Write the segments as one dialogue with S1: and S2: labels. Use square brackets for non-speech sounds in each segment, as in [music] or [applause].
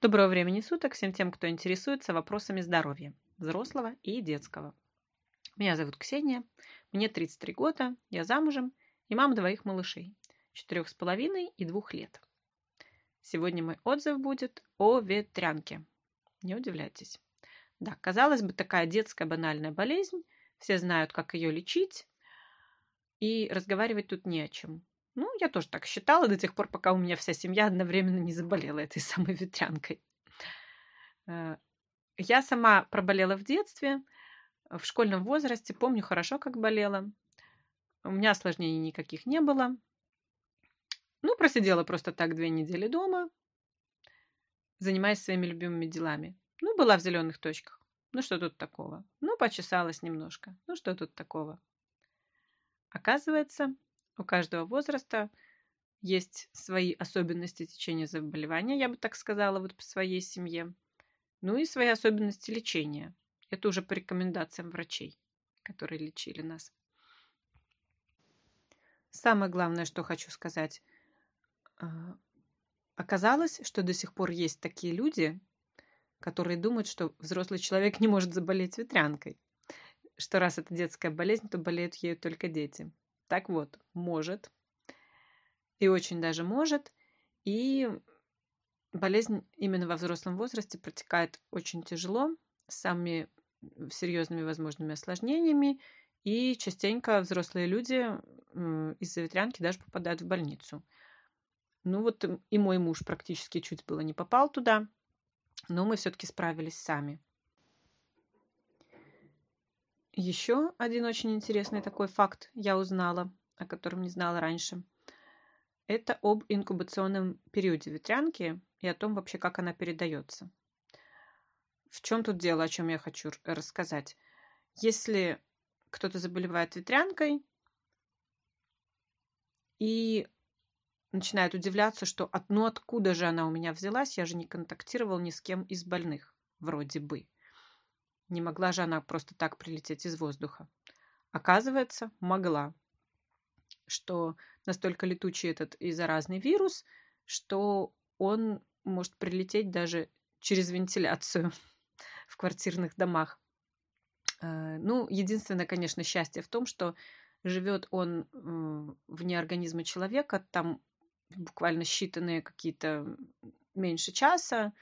S1: Доброго времени суток всем тем, кто интересуется вопросами здоровья, взрослого и детского. Меня зовут Ксения, мне 33 года, я замужем и мама двоих малышей, четырех с половиной и двух лет. Сегодня мой отзыв будет о ветрянке. Не удивляйтесь. Да, казалось бы, такая детская банальная болезнь, все знают, как ее лечить, и разговаривать тут не о чем. Ну, я тоже так считала до тех пор, пока у меня вся семья одновременно не заболела этой [laughs] самой ветрянкой. Э, я сама проболела в детстве, в школьном возрасте, помню хорошо, как болела. У меня осложнений никаких не было. Ну, просидела просто так две недели дома, занимаясь своими любимыми делами. Ну, была в зеленых точках. Ну, что тут такого? Ну, почесалась немножко. Ну, что тут такого? Оказывается, у каждого возраста есть свои особенности течения заболевания, я бы так сказала, вот по своей семье. Ну и свои особенности лечения. Это уже по рекомендациям врачей, которые лечили нас. Самое главное, что хочу сказать. А, оказалось, что до сих пор есть такие люди, которые думают, что взрослый человек не может заболеть ветрянкой. Что раз это детская болезнь, то болеют ею только дети. Так вот, может. И очень даже может. И болезнь именно во взрослом возрасте протекает очень тяжело, с самыми серьезными возможными осложнениями. И частенько взрослые люди из-за ветрянки даже попадают в больницу. Ну вот и мой муж практически чуть было не попал туда, но мы все-таки справились сами. Еще один очень интересный такой факт я узнала, о котором не знала раньше. Это об инкубационном периоде ветрянки и о том вообще, как она передается. В чем тут дело, о чем я хочу рассказать? Если кто-то заболевает ветрянкой и начинает удивляться, что ну откуда же она у меня взялась, я же не контактировал ни с кем из больных, вроде бы. Не могла же она просто так прилететь из воздуха. Оказывается, могла. Что настолько летучий этот и заразный вирус, что он может прилететь даже через вентиляцию [laughs] в квартирных домах. Э, ну, единственное, конечно, счастье в том, что живет он вне организма человека, там буквально считанные какие-то меньше часа.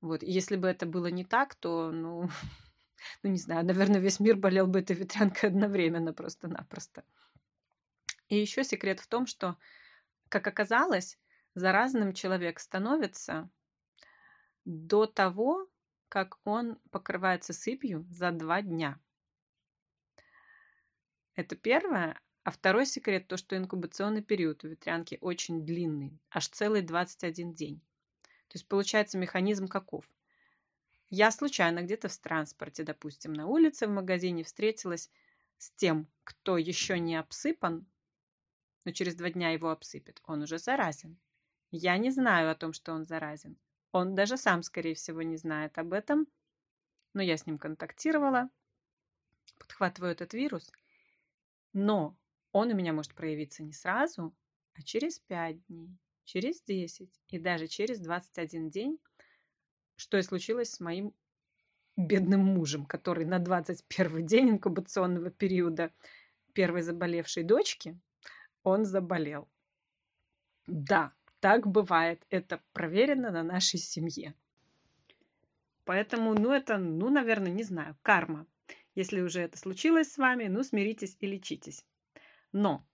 S1: Вот. если бы это было не так, то, ну, [laughs] ну не знаю, наверное, весь мир болел бы этой ветрянкой одновременно просто-напросто. И еще секрет в том, что, как оказалось, заразным человек становится до того, как он покрывается сыпью за два дня. Это первое. А второй секрет то, что инкубационный период у ветрянки очень длинный, аж целый 21 день. То есть получается механизм каков? Я случайно где-то в транспорте, допустим, на улице, в магазине встретилась с тем, кто еще не обсыпан, но через два дня его обсыпет. Он уже заразен. Я не знаю о том, что он заразен. Он даже сам, скорее всего, не знает об этом. Но я с ним контактировала, подхватываю этот вирус. Но он у меня может проявиться не сразу, а через 5 дней, через 10 и даже через 21 день что и случилось с моим бедным мужем, который на 21 день инкубационного периода первой заболевшей дочки, он заболел. Да, так бывает. Это проверено на нашей семье. Поэтому, ну, это, ну, наверное, не знаю, карма. Если уже это случилось с вами, ну, смиритесь и лечитесь. Но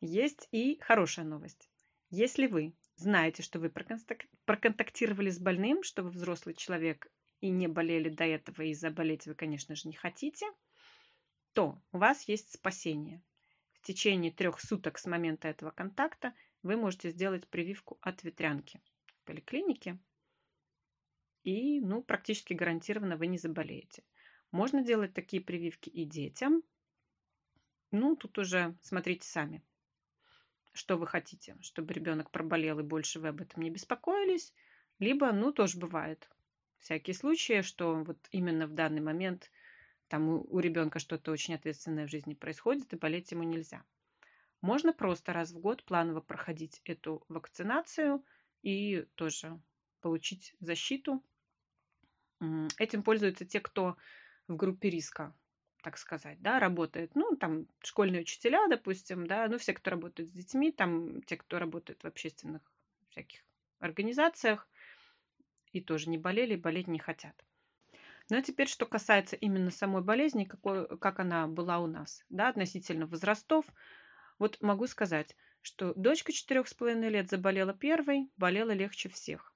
S1: есть и хорошая новость. Если вы знаете, что вы проконтактировали с больным, что вы взрослый человек и не болели до этого, и заболеть вы, конечно же, не хотите, то у вас есть спасение. В течение трех суток с момента этого контакта вы можете сделать прививку от ветрянки в поликлинике, и ну, практически гарантированно вы не заболеете. Можно делать такие прививки и детям. Ну, тут уже смотрите сами что вы хотите, чтобы ребенок проболел и больше вы об этом не беспокоились, либо, ну, тоже бывает всякие случаи, что вот именно в данный момент там у, у ребенка что-то очень ответственное в жизни происходит, и болеть ему нельзя. Можно просто раз в год планово проходить эту вакцинацию и тоже получить защиту. Этим пользуются те, кто в группе риска, так сказать, да, работает. Ну, там школьные учителя, допустим, да, ну, все, кто работает с детьми, там те, кто работает в общественных всяких организациях, и тоже не болели, болеть не хотят. Ну а теперь, что касается именно самой болезни, какой, как она была у нас, да, относительно возрастов. Вот могу сказать, что дочка четырех с половиной лет заболела первой, болела легче всех.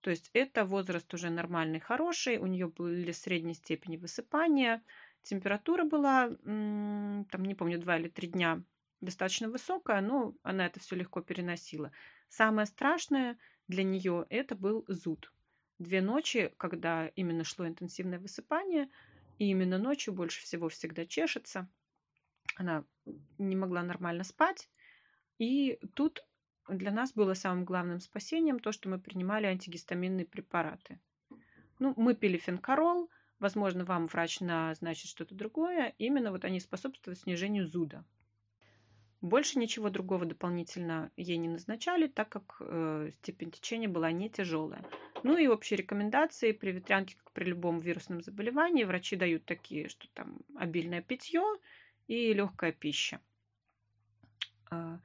S1: То есть это возраст уже нормальный, хороший, у нее были средней степени высыпания, температура была, там не помню, два или три дня достаточно высокая, но она это все легко переносила. Самое страшное для нее это был зуд две ночи, когда именно шло интенсивное высыпание, и именно ночью больше всего всегда чешется. Она не могла нормально спать. И тут для нас было самым главным спасением то, что мы принимали антигистаминные препараты. Ну, мы пили фенкарол, возможно, вам врач назначит что-то другое. Именно вот они способствуют снижению зуда. Больше ничего другого дополнительно ей не назначали, так как э, степень течения была не тяжелая. Ну и общие рекомендации при ветрянке, как при любом вирусном заболевании, врачи дают такие, что там обильное питье и легкая пища. А,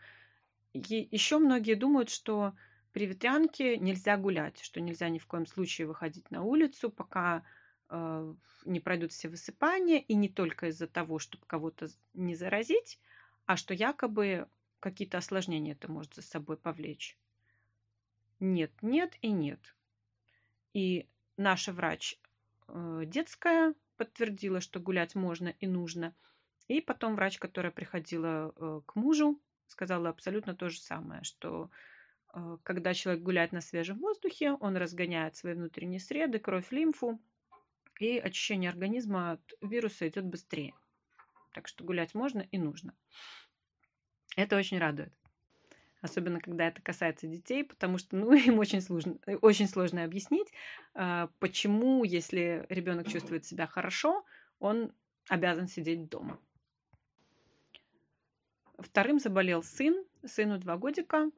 S1: и еще многие думают, что при ветрянке нельзя гулять, что нельзя ни в коем случае выходить на улицу, пока э, не пройдут все высыпания, и не только из-за того, чтобы кого-то не заразить, а что якобы какие-то осложнения это может за собой повлечь. Нет, нет и нет. И наша врач э, детская подтвердила, что гулять можно и нужно. И потом врач, которая приходила э, к мужу, сказала абсолютно то же самое, что э, когда человек гуляет на свежем воздухе, он разгоняет свои внутренние среды, кровь, лимфу, и очищение организма от вируса идет быстрее. Так что гулять можно и нужно. Это очень радует. Особенно, когда это касается детей, потому что ну, [laughs] им очень сложно, очень сложно объяснить, а, почему, если ребенок чувствует себя хорошо, он обязан сидеть дома. Вторым заболел сын, сыну два годика,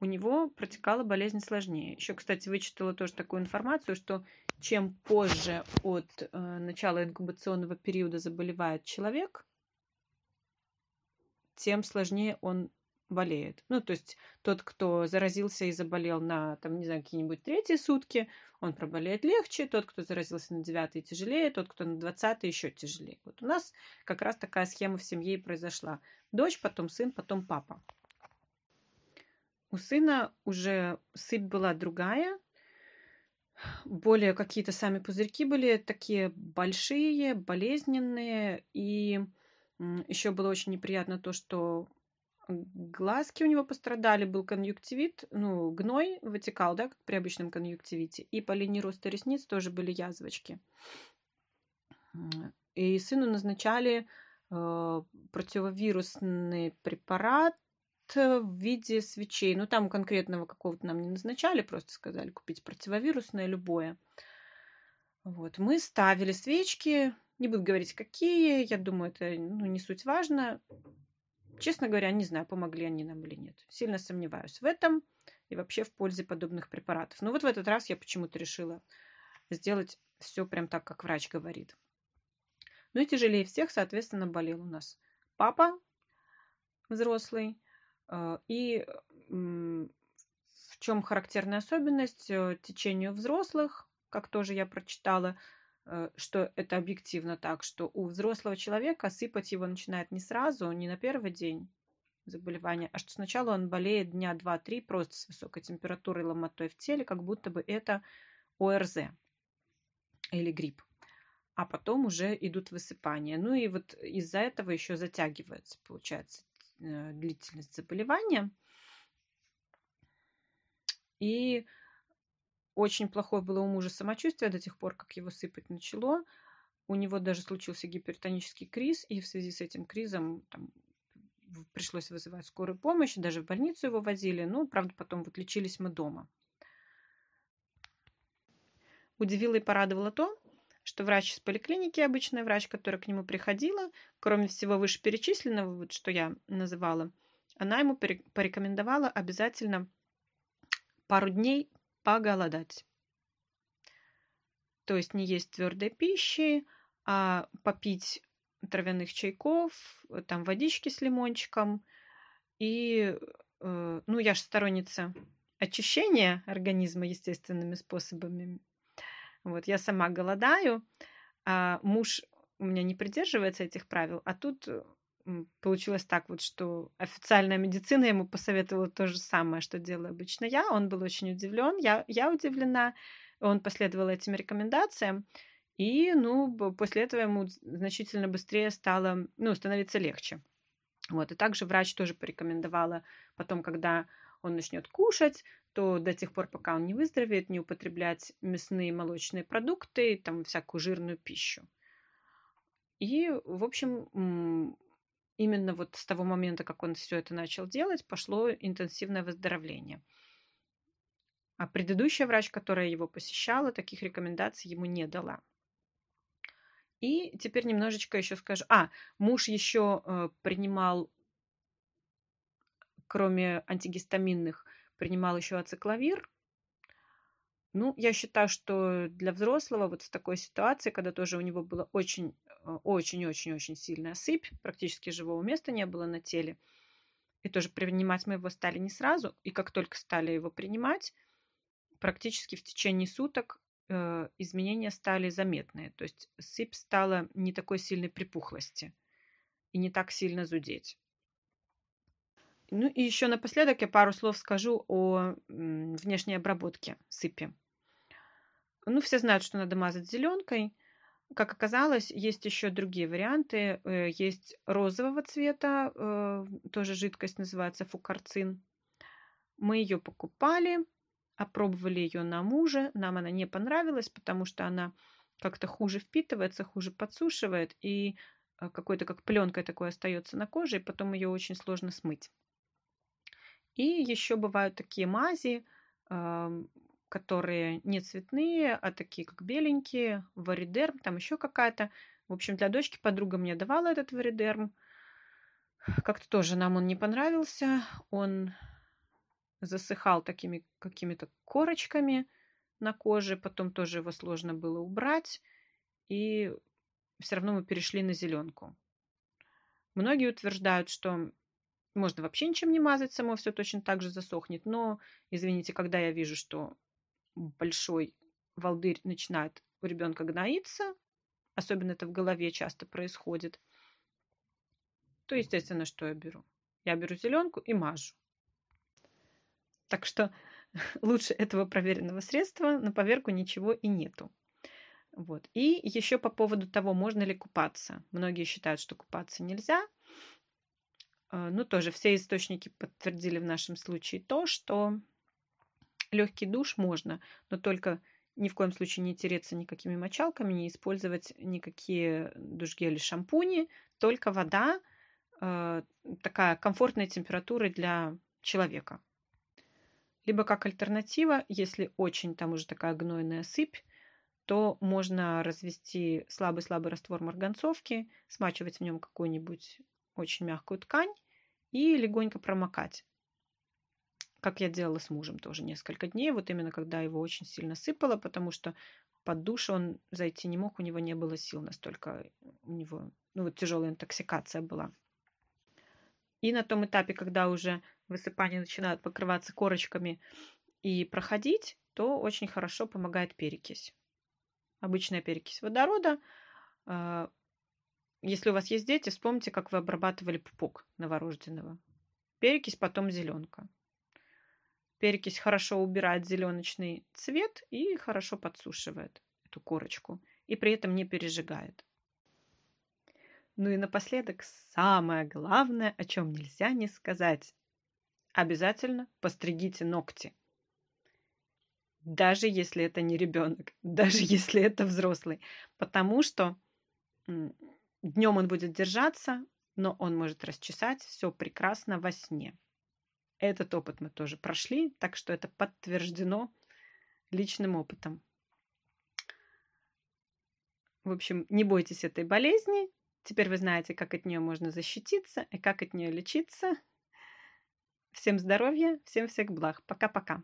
S1: у него протекала болезнь сложнее. Еще, кстати, вычитала тоже такую информацию, что чем позже от э, начала инкубационного периода заболевает человек, тем сложнее он болеет. Ну, то есть тот, кто заразился и заболел на, там, не знаю, какие-нибудь третьи сутки, он проболеет легче. Тот, кто заразился на девятый, тяжелее. Тот, кто на двадцатый, еще тяжелее. Вот у нас как раз такая схема в семье и произошла. Дочь, потом сын, потом папа. У сына уже сыпь была другая, более какие-то сами пузырьки были такие большие, болезненные, и еще было очень неприятно то, что глазки у него пострадали, был конъюнктивит, ну, гной вытекал, да, как при обычном конъюнктивите, и по линии роста ресниц тоже были язвочки. И сыну назначали э, противовирусный препарат в виде свечей. Ну, там конкретного какого-то нам не назначали, просто сказали купить противовирусное любое. Вот. Мы ставили свечки, не буду говорить, какие. Я думаю, это ну, не суть важно. Честно говоря, не знаю, помогли они нам или нет. Сильно сомневаюсь в этом и вообще в пользе подобных препаратов. Но вот в этот раз я почему-то решила сделать все прям так, как врач говорит. Ну и тяжелее всех, соответственно, болел у нас папа взрослый. Э, и в чем характерная особенность? Э, течению взрослых, как тоже я прочитала, Э, что это объективно так, что у взрослого человека сыпать его начинает не сразу, не на первый день заболевания, а что сначала он болеет дня два-три просто с высокой температурой, ломотой в теле, как будто бы это ОРЗ или грипп. А потом уже идут высыпания. Ну и вот из-за этого еще затягивается, получается, длительность заболевания. И очень плохое было у мужа самочувствие до тех пор, как его сыпать начало. У него даже случился гипертонический криз, и в связи с этим кризом там, пришлось вызывать скорую помощь, даже в больницу его возили. Ну, правда, потом вот лечились мы дома. Удивило и порадовало то, что врач из поликлиники, обычный врач, которая к нему приходила, кроме всего вышеперечисленного, вот что я называла, она ему порекомендовала обязательно пару дней поголодать. То есть не есть твердой пищи, а попить травяных чайков, там водички с лимончиком. И, э, ну, я же сторонница очищения организма естественными способами. Вот, я сама голодаю, а муж у меня не придерживается этих правил, а тут получилось так вот, что официальная медицина ему посоветовала то же самое, что делаю обычно я. Он был очень удивлен, я, я удивлена. Он последовал этим рекомендациям. И, ну, после этого ему значительно быстрее стало, ну, становиться легче. Вот, и также врач тоже порекомендовала потом, когда он начнет кушать, то до тех пор, пока он не выздоровеет, не употреблять мясные молочные продукты, там всякую жирную пищу. И, в общем, именно вот с того момента, как он все это начал делать, пошло интенсивное выздоровление. А предыдущая врач, которая его посещала, таких рекомендаций ему не дала. И теперь немножечко еще скажу. А, муж еще э, принимал, кроме антигистаминных, принимал еще ацикловир. Ну, я считаю, что для взрослого вот в такой ситуации, когда тоже у него было очень Э, очень-очень-очень сильная сыпь, практически живого места не было на теле. И тоже принимать мы его стали не сразу, и как только стали его принимать, практически в течение суток э, изменения стали заметные. То есть сыпь стала не такой сильной припухлости и не так сильно зудеть. Ну и еще напоследок я пару слов скажу о внешней обработке сыпи. Ну, все знают, что надо мазать зеленкой. Как оказалось, есть еще другие варианты. Э, есть розового цвета, э, тоже жидкость называется фукарцин. Мы ее покупали, опробовали ее на муже. Нам она не понравилась, потому что она как-то хуже впитывается, хуже подсушивает, и э, какой-то как пленкой такой остается на коже, и потом ее очень сложно смыть. И еще бывают такие мази, которые не цветные, а такие как беленькие, варидерм, там еще какая-то. В общем, для дочки подруга мне давала этот варидерм. Как-то тоже нам он не понравился. Он засыхал такими какими-то корочками на коже, потом тоже его сложно было убрать, и все равно мы перешли на зеленку. Многие утверждают, что можно вообще ничем не мазать, само все точно так же засохнет, но, извините, когда я вижу, что большой волдырь начинает у ребенка гноиться, особенно это в голове часто происходит, то, естественно, что я беру? Я беру зеленку и мажу. Так что [laughs] лучше этого проверенного средства на поверку ничего и нету. Вот. И еще по поводу того, можно ли купаться. Многие считают, что купаться нельзя. А, ну, тоже все источники подтвердили в нашем случае то, что Легкий душ можно, но только ни в коем случае не тереться никакими мочалками, не использовать никакие душгели, шампуни, только вода, э, такая комфортная температура для человека. Либо как альтернатива, если очень там уже такая гнойная сыпь, то можно развести слабый-слабый раствор марганцовки, смачивать в нем какую-нибудь очень мягкую ткань и легонько промокать как я делала с мужем тоже несколько дней, вот именно когда его очень сильно сыпало, потому что под душ он зайти не мог, у него не было сил настолько, у него, ну вот тяжелая интоксикация была. И на том этапе, когда уже высыпания начинают покрываться корочками и проходить, то очень хорошо помогает перекись. Обычная перекись водорода. Если у вас есть дети, вспомните, как вы обрабатывали пупок новорожденного. Перекись, потом зеленка. Перекись хорошо убирает зеленочный цвет и хорошо подсушивает эту корочку. И при этом не пережигает. Ну и напоследок самое главное, о чем нельзя не сказать. Обязательно постригите ногти. Даже если это не ребенок, [laughs] даже если это взрослый. Потому что днем он будет держаться, но он может расчесать все прекрасно во сне. Этот опыт мы тоже прошли, так что это подтверждено личным опытом. В общем, не бойтесь этой болезни. Теперь вы знаете, как от нее можно защититься и как от нее лечиться. Всем здоровья, всем всех благ. Пока-пока.